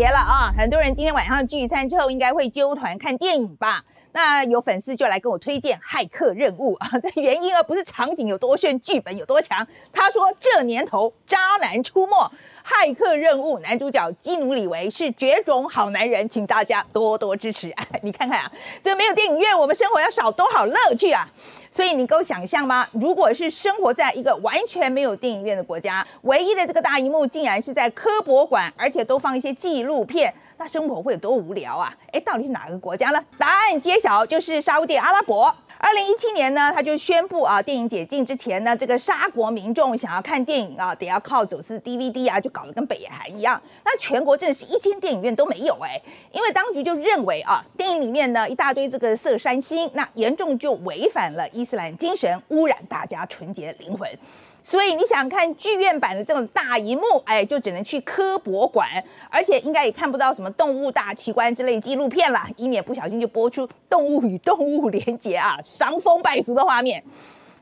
节了啊，很多人今天晚上聚餐之后应该会揪团看电影吧？那有粉丝就来跟我推荐《骇客任务》啊，这原因啊不是场景有多炫，剧本有多强。他说这年头渣男出没，《骇客任务》男主角基努里维是绝种好男人，请大家多多支持。你看看啊，这没有电影院，我们生活要少多少乐趣啊！所以你够想象吗？如果是生活在一个完全没有电影院的国家，唯一的这个大荧幕竟然是在科博馆，而且都放一些纪录片，那生活会有多无聊啊？哎，到底是哪个国家呢？答案揭晓，就是沙地阿拉伯。二零一七年呢，他就宣布啊，电影解禁之前呢，这个沙国民众想要看电影啊，得要靠走私 DVD 啊，就搞得跟北韩一样。那全国真的是一间电影院都没有哎，因为当局就认为啊，电影里面呢一大堆这个色山星，那严重就违反了伊斯兰精神，污染大家纯洁的灵魂。所以你想看剧院版的这种大荧幕，哎，就只能去科博馆，而且应该也看不到什么动物大奇观之类纪录片了，以免不小心就播出动物与动物连结啊，伤风败俗的画面。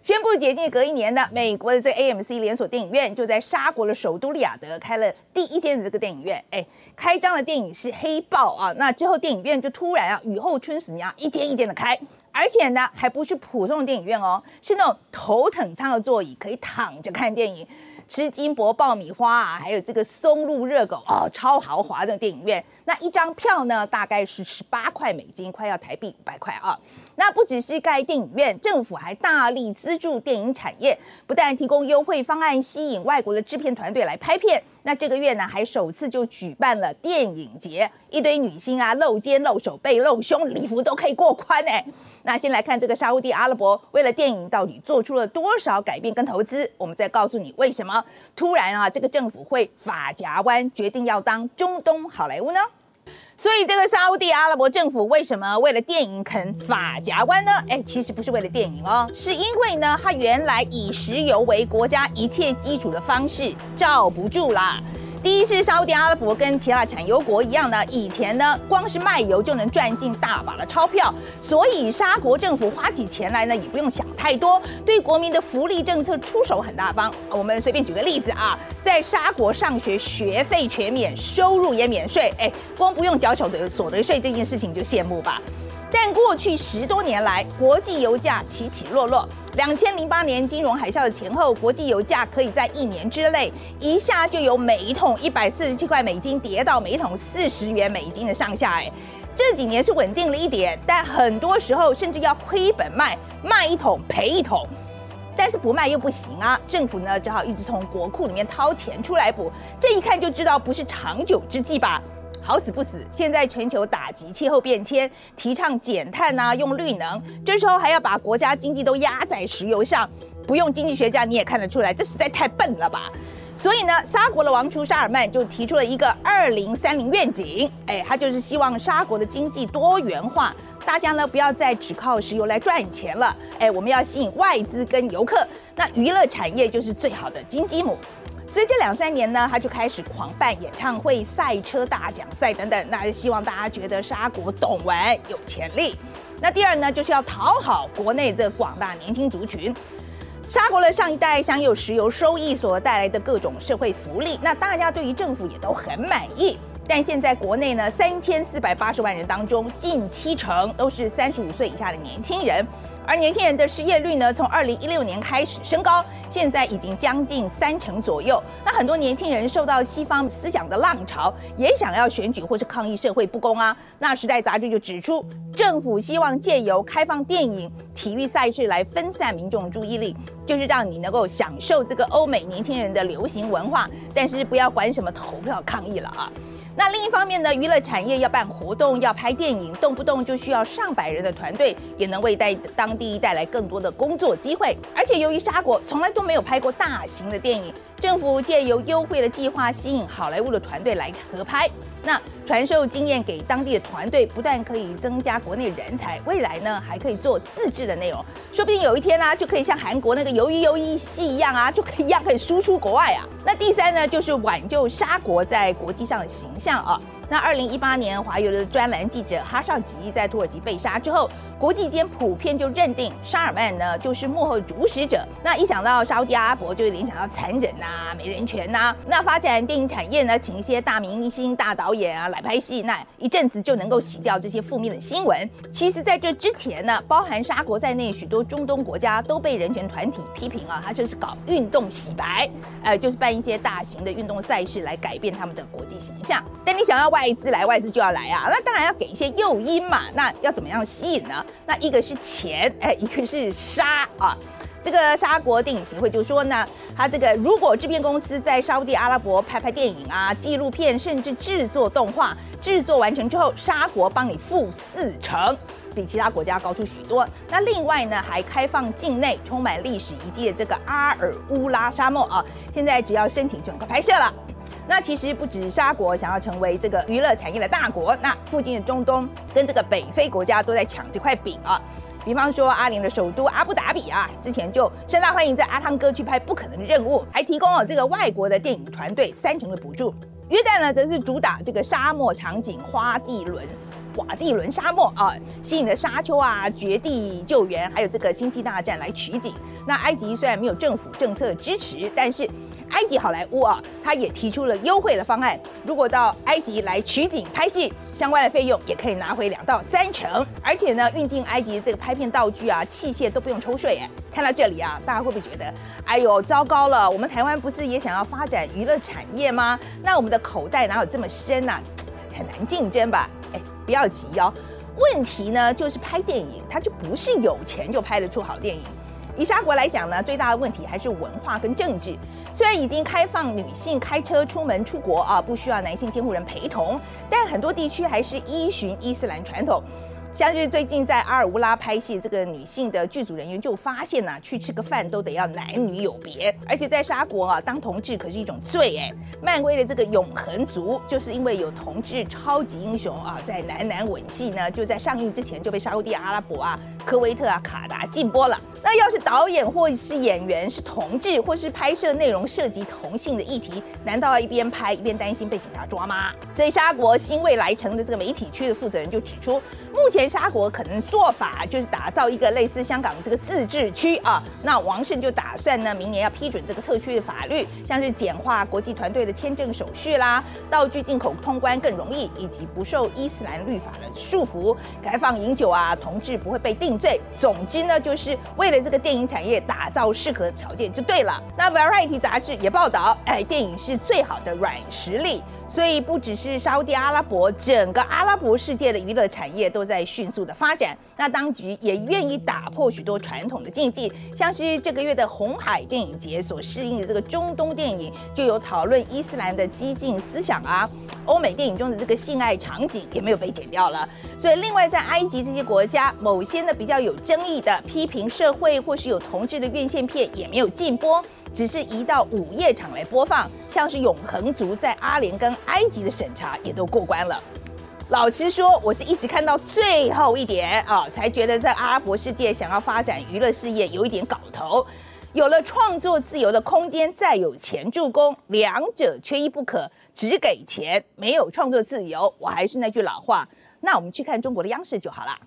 宣布解禁隔一年的，美国的这 AMC 连锁电影院就在沙国的首都利雅得开了第一间的这个电影院。哎，开张的电影是《黑豹》啊，那之后电影院就突然啊雨后春笋一样一间一间的开，而且呢还不是普通的电影院哦，是那种头等舱的座椅，可以躺着看电影。吃金箔爆米花啊，还有这个松露热狗哦，超豪华的电影院。那一张票呢，大概是十八块美金，快要台币五百块啊。那不只是盖电影院，政府还大力资助电影产业，不但提供优惠方案，吸引外国的制片团队来拍片。那这个月呢，还首次就举办了电影节，一堆女星啊，露肩、露手背、露胸，礼服都可以过关哎。那先来看这个沙地阿拉伯为了电影到底做出了多少改变跟投资，我们再告诉你为什么突然啊，这个政府会法夹湾，决定要当中东好莱坞呢？所以这个沙地阿拉伯政府为什么为了电影肯法夹湾呢？哎，其实不是为了电影哦，是因为呢，它原来以石油为国家一切基础的方式罩不住啦。第一是沙特阿拉伯跟其他产油国一样呢，以前呢光是卖油就能赚进大把的钞票，所以沙国政府花起钱来呢也不用想太多，对国民的福利政策出手很大方。我们随便举个例子啊，在沙国上学学费全免，收入也免税，哎，光不用缴所得所得税这件事情就羡慕吧。但过去十多年来，国际油价起起落落。两千零八年金融海啸的前后，国际油价可以在一年之内一下就由每一桶一百四十七块美金跌到每一桶四十元美金的上下。哎，这几年是稳定了一点，但很多时候甚至要亏本卖，卖一桶赔一桶。但是不卖又不行啊，政府呢只好一直从国库里面掏钱出来补。这一看就知道不是长久之计吧。好死不死，现在全球打击气候变迁，提倡减碳啊，用绿能，这时候还要把国家经济都压在石油上，不用经济学家你也看得出来，这实在太笨了吧？所以呢，沙国的王储沙尔曼就提出了一个二零三零愿景，哎，他就是希望沙国的经济多元化，大家呢不要再只靠石油来赚钱了，哎，我们要吸引外资跟游客，那娱乐产业就是最好的金鸡母。所以这两三年呢，他就开始狂办演唱会、赛车大奖赛等等，那希望大家觉得沙国懂玩有潜力。那第二呢，就是要讨好国内这广大年轻族群。沙国的上一代享有石油收益所带来的各种社会福利，那大家对于政府也都很满意。但现在国内呢，三千四百八十万人当中，近七成都是三十五岁以下的年轻人。而年轻人的失业率呢，从二零一六年开始升高，现在已经将近三成左右。那很多年轻人受到西方思想的浪潮，也想要选举或是抗议社会不公啊。那时代杂志就指出，政府希望借由开放电影、体育赛事来分散民众注意力，就是让你能够享受这个欧美年轻人的流行文化，但是不要管什么投票抗议了啊。那另一方面呢，娱乐产业要办活动、要拍电影，动不动就需要上百人的团队，也能为带当地带来更多的工作机会。而且由于沙国从来都没有拍过大型的电影，政府借由优惠的计划吸引好莱坞的团队来合拍。那传授经验给当地的团队，不但可以增加国内人才，未来呢还可以做自制的内容，说不定有一天呢就可以像韩国那个鱿鱼鱿鱼戏一样啊，就可以一样可以输出国外啊。那第三呢，就是挽救沙国在国际上的形象啊。那二零一八年，华邮的专栏记者哈绍吉在土耳其被杀之后，国际间普遍就认定沙尔曼呢就是幕后主使者。那一想到沙特阿拉伯，就会联想到残忍呐、没人权呐。那发展电影产业呢，请一些大明星、大导演啊来拍戏，那一阵子就能够洗掉这些负面的新闻。其实，在这之前呢，包含沙国在内，许多中东国家都被人权团体批评啊，他就是搞运动洗白，呃，就是办一些大型的运动赛事来改变他们的国际形象。但你想要外资来，外资就要来啊，那当然要给一些诱因嘛。那要怎么样吸引呢？那一个是钱，哎，一个是沙啊。这个沙国电影协会就说呢，他这个如果制片公司在沙地阿拉伯拍拍电影啊、纪录片，甚至制作动画，制作完成之后，沙国帮你付四成，比其他国家高出许多。那另外呢，还开放境内充满历史遗迹的这个阿尔乌拉沙漠啊，现在只要申请就能够拍摄了。那其实不止沙国想要成为这个娱乐产业的大国，那附近的中东跟这个北非国家都在抢这块饼啊。比方说阿联的首都阿布达比啊，之前就盛大欢迎在阿汤哥去拍《不可能的任务》，还提供了这个外国的电影团队三成的补助。约旦呢，则是主打这个沙漠场景，花地轮。瓦地伦沙漠啊，吸引了沙丘啊、绝地救援，还有这个星际大战来取景。那埃及虽然没有政府政策支持，但是埃及好莱坞啊，他也提出了优惠的方案。如果到埃及来取景拍戏，相关的费用也可以拿回两到三成。而且呢，运进埃及这个拍片道具啊、器械都不用抽税。哎，看到这里啊，大家会不会觉得，哎呦，糟糕了！我们台湾不是也想要发展娱乐产业吗？那我们的口袋哪有这么深呐？很难竞争吧？哎，不要急哦。问题呢，就是拍电影，它就不是有钱就拍得出好电影。以沙国来讲呢，最大的问题还是文化跟政治。虽然已经开放女性开车出门出国啊，不需要男性监护人陪同，但很多地区还是依循伊斯兰传统。像是最近在阿尔乌拉拍戏，这个女性的剧组人员就发现呐，去吃个饭都得要男女有别，而且在沙国啊，当同志可是一种罪哎。漫威的这个永恒族，就是因为有同志超级英雄啊，在男男吻戏呢，就在上映之前就被沙地阿拉伯啊、科威特啊、卡达禁播了。那要是导演或是演员是同志，或是拍摄内容涉及同性的议题，难道要一边拍一边担心被警察抓吗？所以沙国新未来城的这个媒体区的负责人就指出，目前。沙国可能做法就是打造一个类似香港这个自治区啊，那王胜就打算呢，明年要批准这个特区的法律，像是简化国际团队的签证手续啦，道具进口通关更容易，以及不受伊斯兰律法的束缚，开放饮酒啊，同志不会被定罪。总之呢，就是为了这个电影产业打造适合的条件就对了。那 Variety 杂志也报道，哎，电影是最好的软实力，所以不只是沙地阿拉伯，整个阿拉伯世界的娱乐产业都在。迅速的发展，那当局也愿意打破许多传统的禁忌，像是这个月的红海电影节所适应的这个中东电影，就有讨论伊斯兰的激进思想啊，欧美电影中的这个性爱场景也没有被剪掉了。所以，另外在埃及这些国家，某些呢比较有争议的批评社会或是有同志的院线片也没有禁播，只是移到午夜场来播放，像是《永恒族》在阿联跟埃及的审查也都过关了。老实说，我是一直看到最后一点啊，才觉得在阿拉伯世界想要发展娱乐事业有一点搞头。有了创作自由的空间，再有钱助攻，两者缺一不可。只给钱，没有创作自由，我还是那句老话，那我们去看中国的央视就好了。